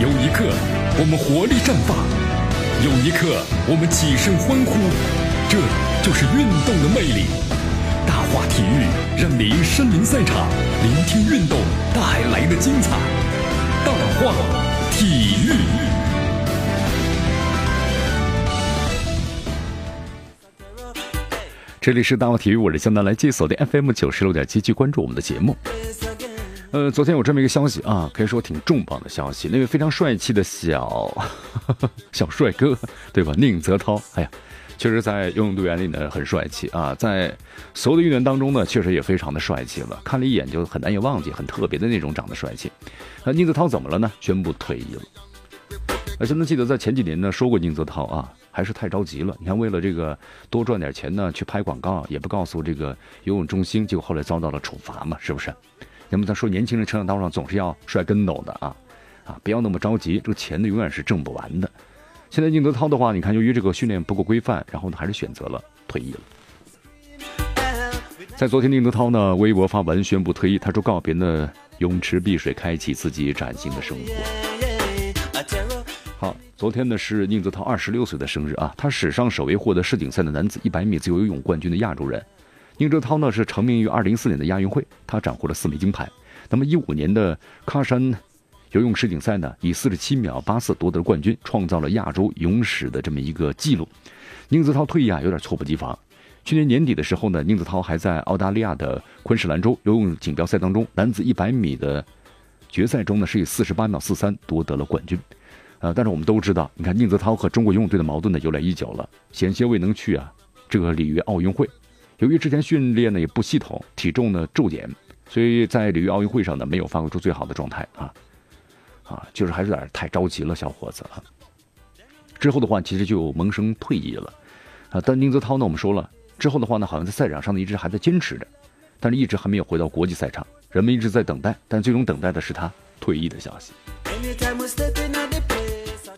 有一刻我们活力绽放，有一刻我们起身欢呼，这就是运动的魅力。大话体育让您身临赛场，聆听运动带来的精彩。大话体育。这里是大话体育，我是江南来接锁的 FM 九十六点七，去关注我们的节目。呃，昨天有这么一个消息啊，可以说挺重磅的消息。那位非常帅气的小 小帅哥，对吧？宁泽涛，哎呀，确实在游泳队员里呢很帅气啊，在所有的运动员当中呢，确实也非常的帅气了。看了一眼就很难以忘记，很特别的那种长得帅气。那宁泽涛怎么了呢？宣布退役了。而且呢，记得在前几年呢说过宁泽涛啊，还是太着急了。你看，为了这个多赚点钱呢，去拍广告，也不告诉这个游泳中心，结果后来遭到了处罚嘛，是不是？那么他说，年轻人成长道路上总是要摔跟斗的啊，啊，不要那么着急，这个钱呢永远是挣不完的。现在宁泽涛的话，你看由于这个训练不够规范，然后呢还是选择了退役了。在昨天，宁泽涛呢微博发文宣布退役，他说告别呢泳池碧水，开启自己崭新的生活。好，昨天呢是宁泽涛二十六岁的生日啊，他史上首位获得世锦赛的男子一百米自由游泳冠军的亚洲人。宁泽涛呢是成名于二零一四年的亚运会，他斩获了四枚金牌。那么一五年的喀山游泳世锦赛呢，以四十七秒八四夺得冠军，创造了亚洲泳史的这么一个记录。宁泽涛退役啊，有点猝不及防。去年年底的时候呢，宁泽涛还在澳大利亚的昆士兰州游泳锦标赛当中，男子一百米的决赛中呢，是以四十八秒四三夺得了冠军。呃，但是我们都知道，你看宁泽涛和中国游泳队的矛盾呢由来已久了，险些未能去啊这个里约奥运会。由于之前训练呢也不系统，体重呢骤减，所以在里约奥运会上呢没有发挥出最好的状态啊，啊，就是还是有点太着急了，小伙子啊。之后的话，其实就萌生退役了，啊，但宁泽涛呢，我们说了之后的话呢，好像在赛场上呢一直还在坚持着，但是一直还没有回到国际赛场，人们一直在等待，但最终等待的是他退役的消息。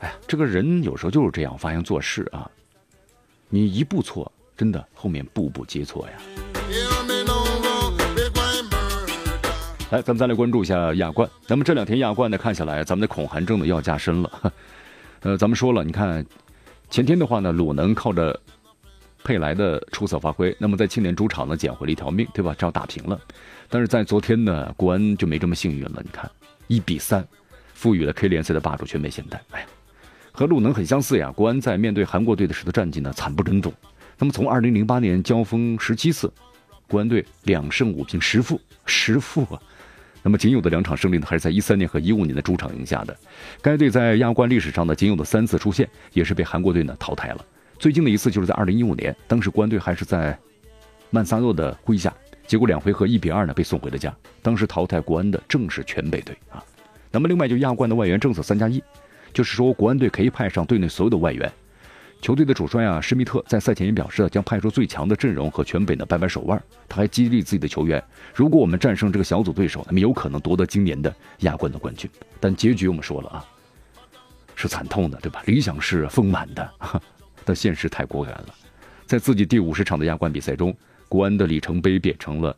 哎呀，这个人有时候就是这样，发现做事啊，你一步错。真的，后面步步接错呀！来，咱们再来关注一下亚冠。那么这两天亚冠呢，看下来，咱们的恐韩症呢要加深了。呃，咱们说了，你看前天的话呢，鲁能靠着佩莱的出色发挥，那么在青年主场呢捡回了一条命，对吧？只要打平了。但是在昨天呢，国安就没这么幸运了。你看，一比三，赋予了 K 联赛的霸主全美现代。哎呀，和鲁能很相似呀。国安在面对韩国队的时的战绩呢，惨不忍睹。那么从二零零八年交锋十七次，国安队两胜五平十负十负啊。那么仅有的两场胜利呢，还是在一三年和一五年的主场赢下的。该队在亚冠历史上呢仅有的三次出现，也是被韩国队呢淘汰了。最近的一次就是在二零一五年，当时国安队还是在曼萨诺的麾下，结果两回合一比二呢被送回了家。当时淘汰国安的正是全北队啊。那么另外就亚冠的外援政策三加一，就是说国安队可以派上队内所有的外援。球队的主帅啊，施密特在赛前也表示，将派出最强的阵容和全北呢掰掰手腕。他还激励自己的球员，如果我们战胜这个小组对手，那么有可能夺得今年的亚冠的冠军。但结局我们说了啊，是惨痛的，对吧？理想是丰满的，但现实太骨感了。在自己第五十场的亚冠比赛中，国安的里程碑变成了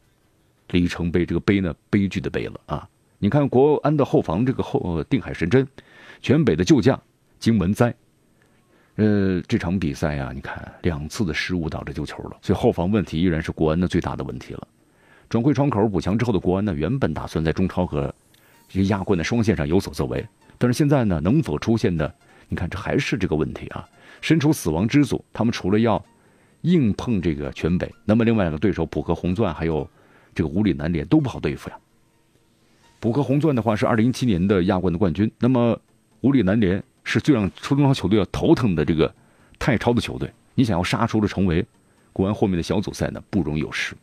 里程碑，这个碑呢，悲剧的碑了啊！你看国安的后防这个后定海神针，全北的旧将金文哉。呃，这场比赛呀，你看两次的失误导致丢球了，所以后防问题依然是国安的最大的问题了。转会窗口补强之后的国安呢，原本打算在中超和这个亚冠的双线上有所作为，但是现在呢，能否出现的，你看这还是这个问题啊。身处死亡之组，他们除了要硬碰这个全北，那么另外两个对手浦和红钻还有这个五里南联都不好对付呀。浦和红钻的话是二零一七年的亚冠的冠军，那么五里南联。是最让初中超球队要头疼的这个泰超的球队，你想要杀出了重围，国安后面的小组赛呢不容有失。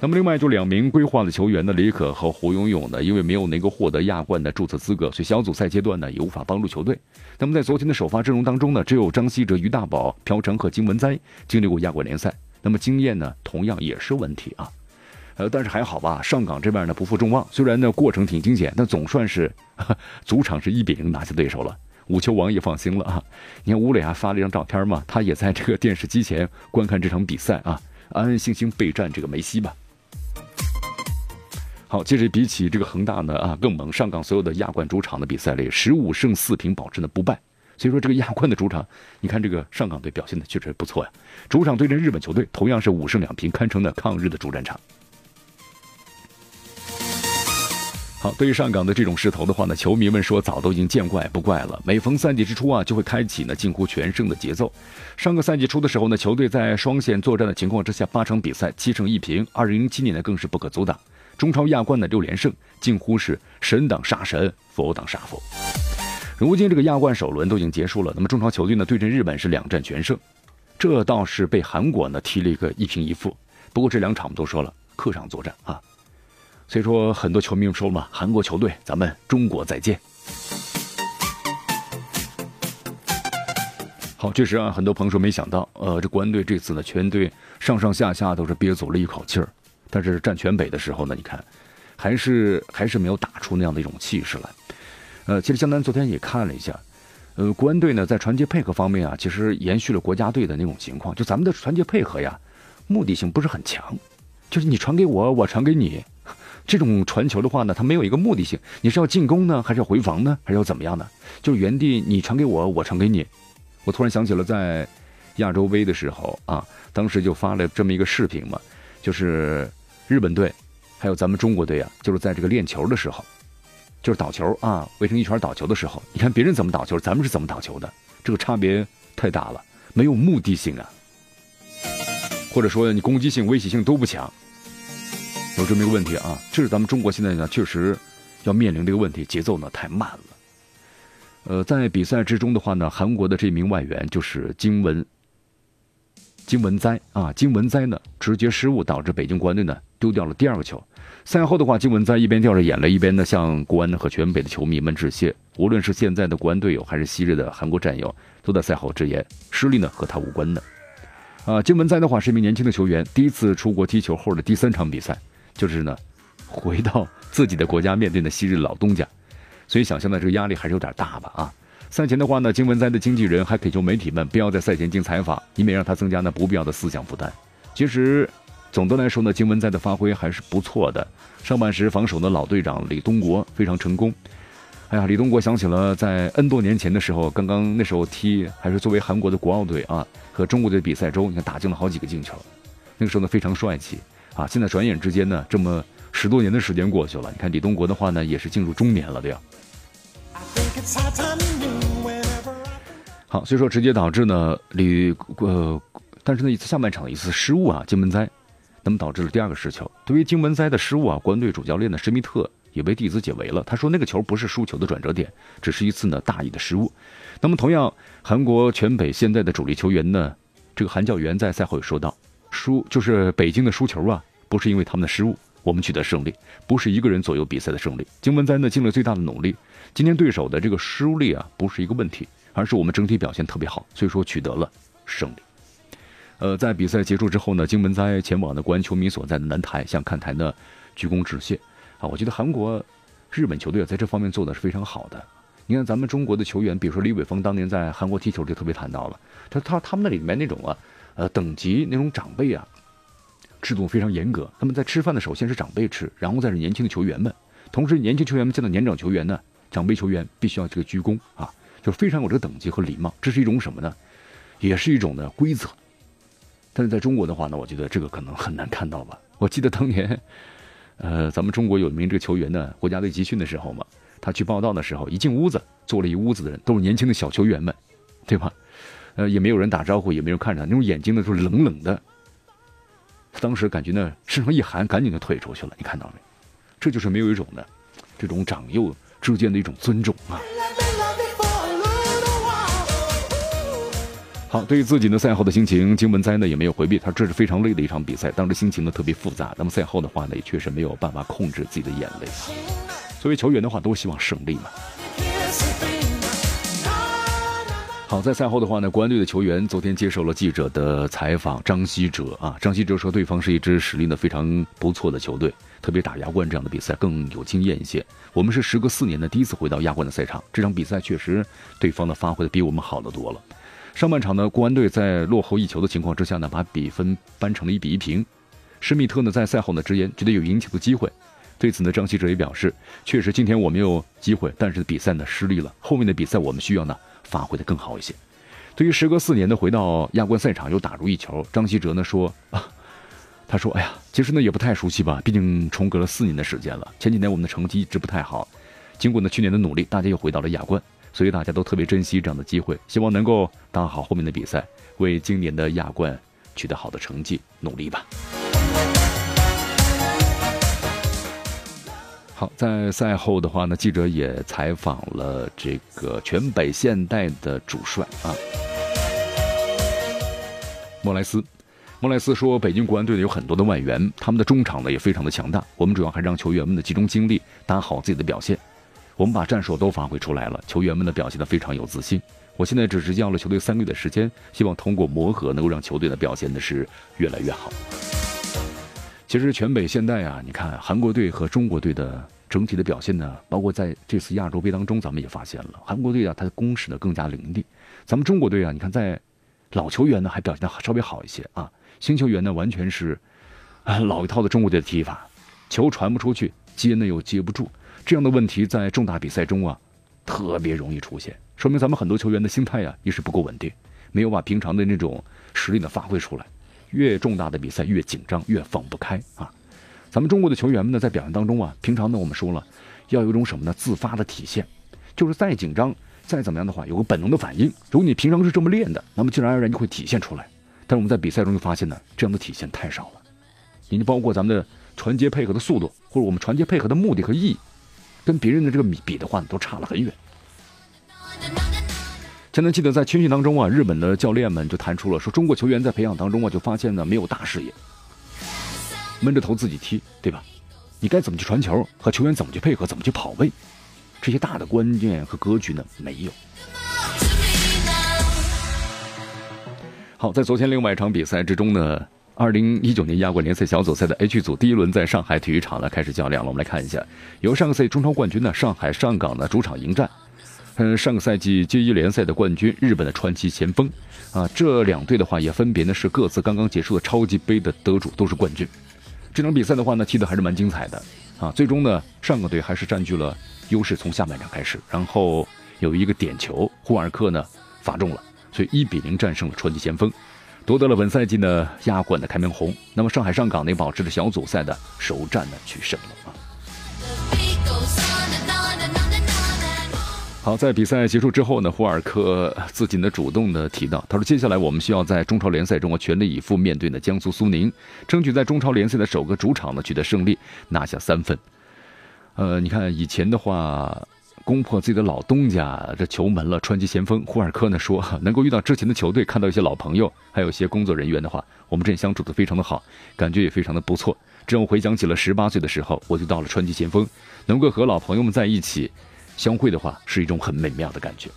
那么另外就两名规划的球员呢，李可和胡永勇呢，因为没有能够获得亚冠的注册资格，所以小组赛阶段呢也无法帮助球队。那么在昨天的首发阵容当中呢，只有张稀哲、于大宝、朴成和金文哉经历过亚冠联赛，那么经验呢同样也是问题啊。呃，但是还好吧，上港这边呢不负众望，虽然呢过程挺惊险，但总算是 主场是一比零拿下对手了。五球王也放心了啊！你看吴磊还发了一张照片嘛，他也在这个电视机前观看这场比赛啊，安安心心备战这个梅西吧。好，其实比起这个恒大呢啊更猛，上港所有的亚冠主场的比赛里，十五胜四平保持呢不败。所以说这个亚冠的主场，你看这个上港队表现的确实不错呀。主场对阵日本球队，同样是五胜两平，堪称呢抗日的主战场。好，对于上港的这种势头的话呢，球迷们说早都已经见怪不怪了。每逢赛季之初啊，就会开启呢近乎全胜的节奏。上个赛季初的时候呢，球队在双线作战的情况之下，八场比赛七胜一平。二零零七年呢，更是不可阻挡，中超亚冠的六连胜，近乎是神挡杀神，佛挡杀佛。如今这个亚冠首轮都已经结束了，那么中超球队呢对阵日本是两战全胜，这倒是被韩国呢踢了一个一平一负。不过这两场我们都说了，客场作战啊。所以说，很多球迷说嘛，韩国球队，咱们中国再见。好，确实啊，很多朋友说没想到，呃，这国安队这次呢，全队上上下下都是憋足了一口气儿，但是战全北的时候呢，你看，还是还是没有打出那样的一种气势来。呃，其实江南昨天也看了一下，呃，国安队呢在传接配合方面啊，其实延续了国家队的那种情况，就咱们的传接配合呀，目的性不是很强，就是你传给我，我传给你。这种传球的话呢，它没有一个目的性，你是要进攻呢，还是要回防呢，还是要怎么样呢？就是原地你传给我，我传给你。我突然想起了在亚洲杯的时候啊，当时就发了这么一个视频嘛，就是日本队还有咱们中国队啊，就是在这个练球的时候，就是倒球啊，围成一圈倒球的时候，你看别人怎么倒球，咱们是怎么倒球的，这个差别太大了，没有目的性啊，或者说你攻击性、威胁性都不强。有这么一个问题啊，这是咱们中国现在呢确实要面临这个问题，节奏呢太慢了。呃，在比赛之中的话呢，韩国的这名外援就是金文金文哉啊，金文哉呢直接失误导致北京国安队呢丢掉了第二个球。赛后的话，金文哉一边掉着眼泪，一边呢向国安和全北的球迷们致谢。无论是现在的国安队友，还是昔日的韩国战友，都在赛后直言，失利呢和他无关的。啊，金文哉的话是一名年轻的球员，第一次出国踢球后的第三场比赛。就是呢，回到自己的国家面对呢昔日老东家，所以想象的这个压力还是有点大吧啊。赛前的话呢，金文哉的经纪人还恳求媒体们不要在赛前进采访，以免让他增加呢不必要的思想负担。其实，总的来说呢，金文哉的发挥还是不错的。上半时防守的老队长李东国非常成功。哎呀，李东国想起了在 N 多年前的时候，刚刚那时候踢还是作为韩国的国奥队啊，和中国队比赛中，你看打进了好几个进球，那个时候呢非常帅气。啊，现在转眼之间呢，这么十多年的时间过去了。你看李东国的话呢，也是进入中年了，对吧？好，所以说直接导致呢李呃，但是呢一次下半场的一次失误啊，金文哉，那么导致了第二个失球。对于金文哉的失误啊，国安队主教练呢施密特也被弟子解围了。他说那个球不是输球的转折点，只是一次呢大意的失误。那么同样，韩国全北现在的主力球员呢，这个韩教员在赛后也说到。输就是北京的输球啊，不是因为他们的失误，我们取得胜利，不是一个人左右比赛的胜利。金文哉呢尽了最大的努力，今天对手的这个失误力啊不是一个问题，而是我们整体表现特别好，所以说取得了胜利。呃，在比赛结束之后呢，金文哉前往的国安球迷所在的南台，向看台呢鞠躬致谢。啊，我觉得韩国、日本球队在这方面做的是非常好的。你看咱们中国的球员，比如说李伟峰当年在韩国踢球就特别谈到了，他他他们那里面那种啊。呃，等级那种长辈啊，制度非常严格。他们在吃饭的时候，先是长辈吃，然后再是年轻的球员们。同时，年轻球员们见到年长球员呢，长辈球员必须要这个鞠躬啊，就非常有这个等级和礼貌。这是一种什么呢？也是一种的规则。但是在中国的话呢，我觉得这个可能很难看到吧。我记得当年，呃，咱们中国有一名这个球员呢，国家队集训的时候嘛，他去报道的时候，一进屋子，坐了一屋子的人都是年轻的小球员们，对吧？呃，也没有人打招呼，也没人看着他，那种眼睛呢，就是冷冷的。当时感觉呢，身上一寒，赶紧就退出去了。你看到没？这就是没有一种的，这种长幼之间的一种尊重啊。好，对于自己的赛后的心情，金文哉呢也没有回避，他这是非常累的一场比赛，当时心情呢特别复杂。那么赛后的话呢，也确实没有办法控制自己的眼泪。作为球员的话，都希望胜利嘛。好，在赛后的话呢，国安队的球员昨天接受了记者的采访。张稀哲啊，张稀哲说，对方是一支实力呢非常不错的球队，特别打亚冠这样的比赛更有经验一些。我们是时隔四年的第一次回到亚冠的赛场，这场比赛确实对方的发挥的比我们好得多了。上半场呢，国安队在落后一球的情况之下呢，把比分扳成了一比一平。施密特呢在赛后呢直言，觉得有赢球的机会，对此呢，张稀哲也表示，确实今天我们有机会，但是比赛呢失利了。后面的比赛我们需要呢发挥的更好一些。对于时隔四年的回到亚冠赛场又打入一球，张稀哲呢说啊，他说哎呀，其实呢也不太熟悉吧，毕竟重隔了四年的时间了。前几年我们的成绩一直不太好，经过呢去年的努力，大家又回到了亚冠，所以大家都特别珍惜这样的机会，希望能够打好后面的比赛，为今年的亚冠取得好的成绩努力吧。好，在赛后的话呢，记者也采访了这个全北现代的主帅啊，莫莱斯。莫莱斯说，北京国安队呢有很多的外援，他们的中场呢也非常的强大。我们主要还是让球员们的集中精力，打好自己的表现。我们把战术都发挥出来了，球员们的表现的非常有自信。我现在只是要了球队三个月的时间，希望通过磨合，能够让球队的表现的是越来越好。其实全北现代啊，你看韩国队和中国队的整体的表现呢，包括在这次亚洲杯当中，咱们也发现了韩国队啊，他的攻势呢更加凌厉。咱们中国队啊，你看在老球员呢还表现的稍微好一些啊，新球员呢完全是啊老一套的中国队的踢法，球传不出去，接呢又接不住，这样的问题在重大比赛中啊特别容易出现，说明咱们很多球员的心态呀也是不够稳定，没有把平常的那种实力呢发挥出来。越重大的比赛越紧张，越放不开啊！咱们中国的球员们呢，在表现当中啊，平常呢我们说了，要有一种什么呢？自发的体现，就是再紧张、再怎么样的话，有个本能的反应。如果你平常是这么练的，那么自然而然就会体现出来。但是我们在比赛中就发现呢，这样的体现太少了。你就包括咱们的传接配合的速度，或者我们传接配合的目的和意义，跟别人的这个比比的话，都差了很远。前段记得在青训当中啊，日本的教练们就谈出了说，中国球员在培养当中啊，就发现呢没有大视野，闷着头自己踢，对吧？你该怎么去传球，和球员怎么去配合，怎么去跑位，这些大的观念和格局呢没有。好，在昨天另外一场比赛之中呢，二零一九年亚冠联赛小组赛的 H 组第一轮在上海体育场呢开始较量了。我们来看一下，由上个赛季中超冠军呢上海上港的主场迎战。嗯，上个赛季 J 一联赛的冠军，日本的传奇前锋，啊，这两队的话也分别呢是各自刚刚结束的超级杯的得主，都是冠军。这场比赛的话呢，踢得还是蛮精彩的，啊，最终呢，上港队还是占据了优势，从下半场开始，然后有一个点球，胡尔克呢罚中了，所以一比零战胜了传奇前锋，夺得了本赛季呢亚冠的开门红。那么上海上港呢，保持着小组赛的首战呢取胜了啊。好，在比赛结束之后呢，胡尔克自己呢主动的提到，他说：“接下来我们需要在中超联赛中啊全力以赴面对呢江苏苏宁，争取在中超联赛的首个主场呢取得胜利，拿下三分。”呃，你看以前的话，攻破自己的老东家这球门了，川崎前锋胡尔克呢说，能够遇到之前的球队，看到一些老朋友，还有一些工作人员的话，我们这相处的非常的好，感觉也非常的不错。这让我回想起了十八岁的时候，我就到了川崎前锋，能够和老朋友们在一起。相会的话是一种很美妙的感觉。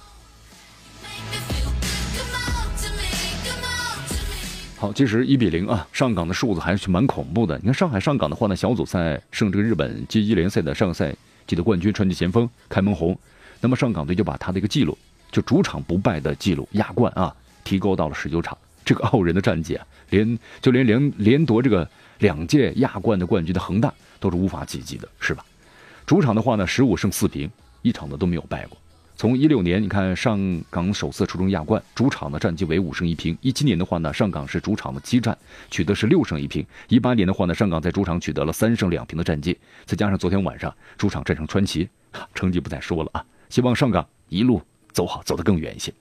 好，其实一比零啊，上港的数字还是蛮恐怖的。你看上海上港的话呢，小组赛胜这个日本 J1 联赛的上赛季的冠军传奇前锋开门红，那么上港队就把他的一个记录，就主场不败的记录亚冠啊，提高到了十九场。这个傲人的战绩啊，连就连连连夺这个两届亚冠的冠军的恒大都是无法企及的，是吧？主场的话呢，十五胜四平。一场的都没有败过。从一六年，你看上港首次出征亚冠，主场的战绩为五胜一平。一七年的话呢，上港是主场的激战，取得是六胜一平。一八年的话呢，上港在主场取得了三胜两平的战绩，再加上昨天晚上主场战胜川崎，成绩不再说了啊。希望上港一路走好，走得更远一些。